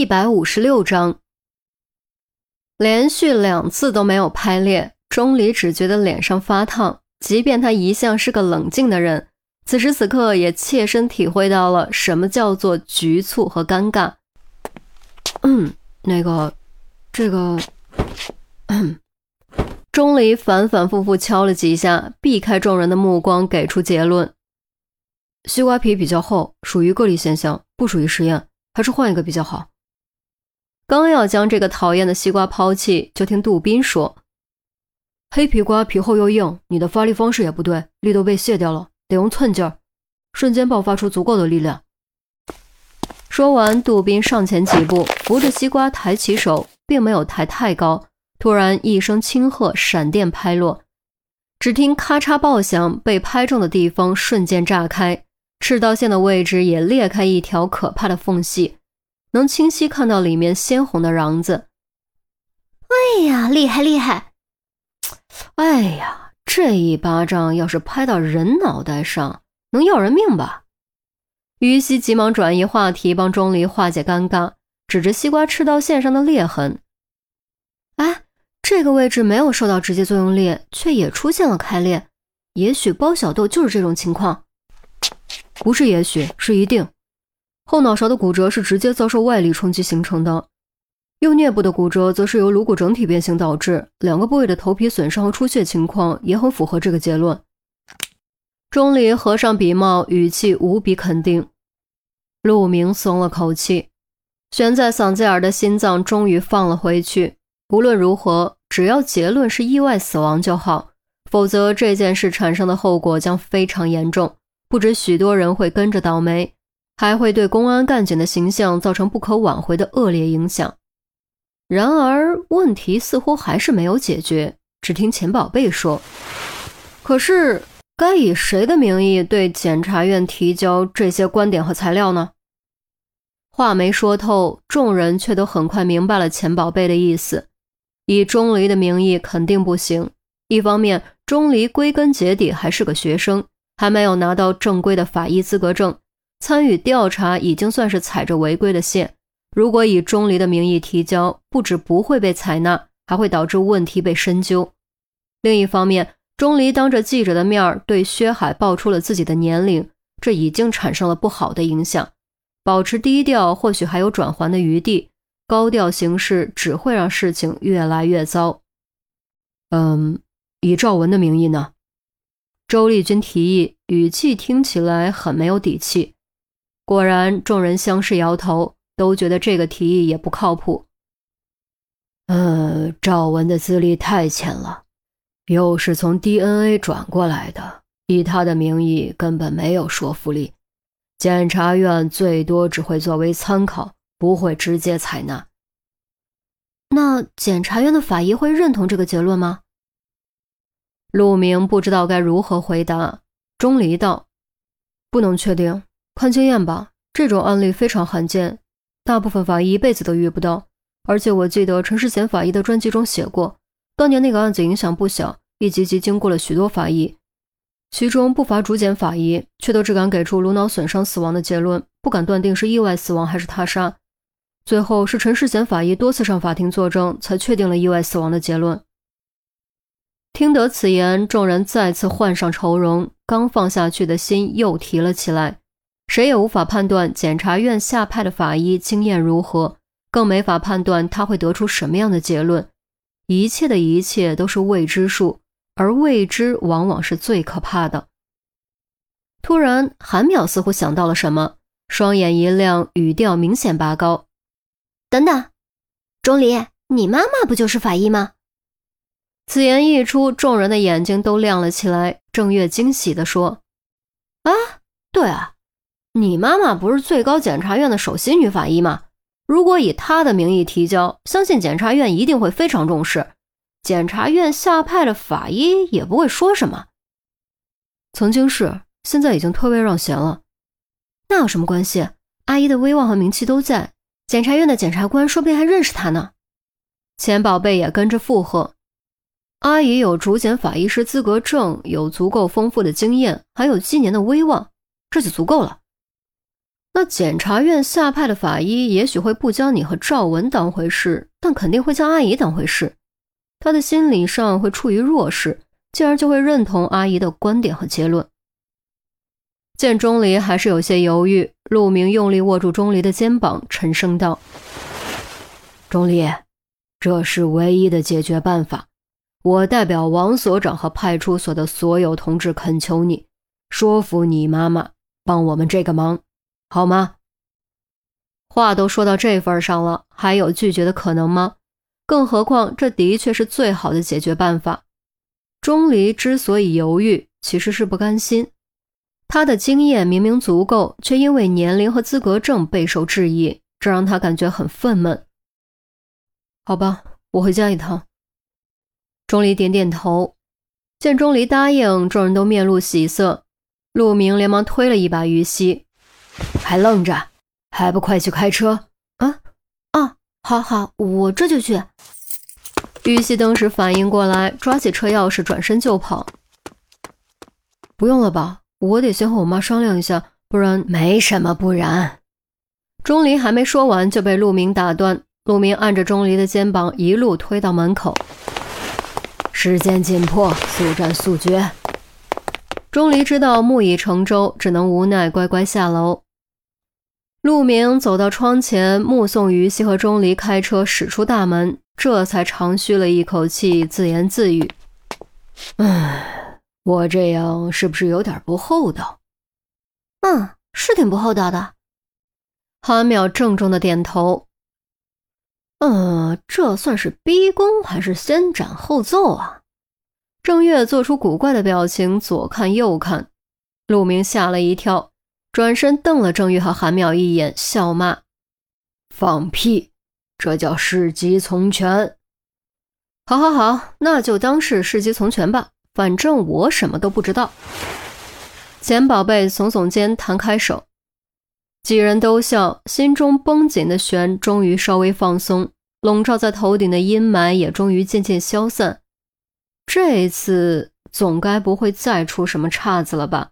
一百五十六章，连续两次都没有拍裂，钟离只觉得脸上发烫。即便他一向是个冷静的人，此时此刻也切身体会到了什么叫做局促和尴尬。嗯，那个，这个，钟离反反复复敲了几下，避开众人的目光，给出结论：西瓜皮比较厚，属于个例现象，不属于实验，还是换一个比较好。刚要将这个讨厌的西瓜抛弃，就听杜宾说：“黑皮瓜皮厚又硬，你的发力方式也不对，力都被卸掉了，得用寸劲儿，瞬间爆发出足够的力量。”说完，杜宾上前几步，扶着西瓜抬起手，并没有抬太高。突然一声轻喝，闪电拍落，只听咔嚓爆响，被拍中的地方瞬间炸开，赤道线的位置也裂开一条可怕的缝隙。能清晰看到里面鲜红的瓤子。哎呀，厉害厉害！哎呀，这一巴掌要是拍到人脑袋上，能要人命吧？于西急忙转移话题，帮钟离化解尴尬，指着西瓜赤道线上的裂痕：“哎，这个位置没有受到直接作用力，却也出现了开裂。也许包小豆就是这种情况。不是，也许是一定。”后脑勺的骨折是直接遭受外力冲击形成的，右颞部的骨折则是由颅骨整体变形导致，两个部位的头皮损伤和出血情况也很符合这个结论。钟离合上笔帽，语气无比肯定。陆明松了口气，悬在嗓子眼的心脏终于放了回去。无论如何，只要结论是意外死亡就好，否则这件事产生的后果将非常严重，不止许多人会跟着倒霉。还会对公安干警的形象造成不可挽回的恶劣影响。然而，问题似乎还是没有解决。只听钱宝贝说：“可是，该以谁的名义对检察院提交这些观点和材料呢？”话没说透，众人却都很快明白了钱宝贝的意思：以钟离的名义肯定不行。一方面，钟离归根结底还是个学生，还没有拿到正规的法医资格证。参与调查已经算是踩着违规的线，如果以钟离的名义提交，不止不会被采纳，还会导致问题被深究。另一方面，钟离当着记者的面儿对薛海爆出了自己的年龄，这已经产生了不好的影响。保持低调，或许还有转圜的余地；高调行事，只会让事情越来越糟。嗯，以赵文的名义呢？周丽君提议，语气听起来很没有底气。果然，众人相视摇头，都觉得这个提议也不靠谱。呃，赵文的资历太浅了，又是从 DNA 转过来的，以他的名义根本没有说服力。检察院最多只会作为参考，不会直接采纳。那检察院的法医会认同这个结论吗？陆明不知道该如何回答。钟离道：“不能确定。”看经验吧，这种案例非常罕见，大部分法医一辈子都遇不到。而且我记得陈世贤法医的传记中写过，当年那个案子影响不小，一级级经过了许多法医，其中不乏主检法医，却都只敢给出颅脑损伤死亡的结论，不敢断定是意外死亡还是他杀。最后是陈世贤法医多次上法庭作证，才确定了意外死亡的结论。听得此言，众人再次换上愁容，刚放下去的心又提了起来。谁也无法判断检察院下派的法医经验如何，更没法判断他会得出什么样的结论。一切的一切都是未知数，而未知往往是最可怕的。突然，韩淼似乎想到了什么，双眼一亮，语调明显拔高：“等等，钟离，你妈妈不就是法医吗？”此言一出，众人的眼睛都亮了起来。郑月惊喜地说：“啊，对啊。”你妈妈不是最高检察院的首席女法医吗？如果以她的名义提交，相信检察院一定会非常重视。检察院下派的法医也不会说什么。曾经是，现在已经退位让贤了。那有什么关系？阿姨的威望和名气都在，检察院的检察官说不定还认识她呢。钱宝贝也跟着附和：“阿姨有主检法医师资格证，有足够丰富的经验，还有几年的威望，这就足够了。”那检察院下派的法医也许会不将你和赵文当回事，但肯定会将阿姨当回事。他的心理上会处于弱势，进而就会认同阿姨的观点和结论。见钟离还是有些犹豫，陆明用力握住钟离的肩膀，沉声道：“钟离，这是唯一的解决办法。我代表王所长和派出所的所有同志恳求你，说服你妈妈帮我们这个忙，好吗？”话都说到这份上了，还有拒绝的可能吗？更何况，这的确是最好的解决办法。钟离之所以犹豫，其实是不甘心。他的经验明明足够，却因为年龄和资格证备受质疑，这让他感觉很愤懑。好吧，我回家一趟。钟离点点头，见钟离答应，众人都面露喜色。陆明连忙推了一把于西，还愣着，还不快去开车？啊啊，好好，我这就去。玉溪当时反应过来，抓起车钥匙，转身就跑。不用了吧？我得先和我妈商量一下，不然没什么不然。钟离还没说完就被陆明打断。陆明按着钟离的肩膀，一路推到门口。时间紧迫，速战速决。钟离知道木已成舟，只能无奈乖乖下楼。陆明走到窗前，目送于西和钟离开车驶出大门，这才长吁了一口气，自言自语：“唉。”我这样是不是有点不厚道？嗯，是挺不厚道的。韩淼郑重的点头。嗯，这算是逼宫还是先斩后奏啊？郑月做出古怪的表情，左看右看。陆明吓了一跳，转身瞪了郑月和韩淼一眼，笑骂：“放屁！这叫事急从权。”好，好，好，那就当是事急从权吧。反正我什么都不知道。钱宝贝耸耸肩，摊开手，几人都笑，心中绷紧的弦终于稍微放松，笼罩在头顶的阴霾也终于渐渐消散。这一次总该不会再出什么岔子了吧？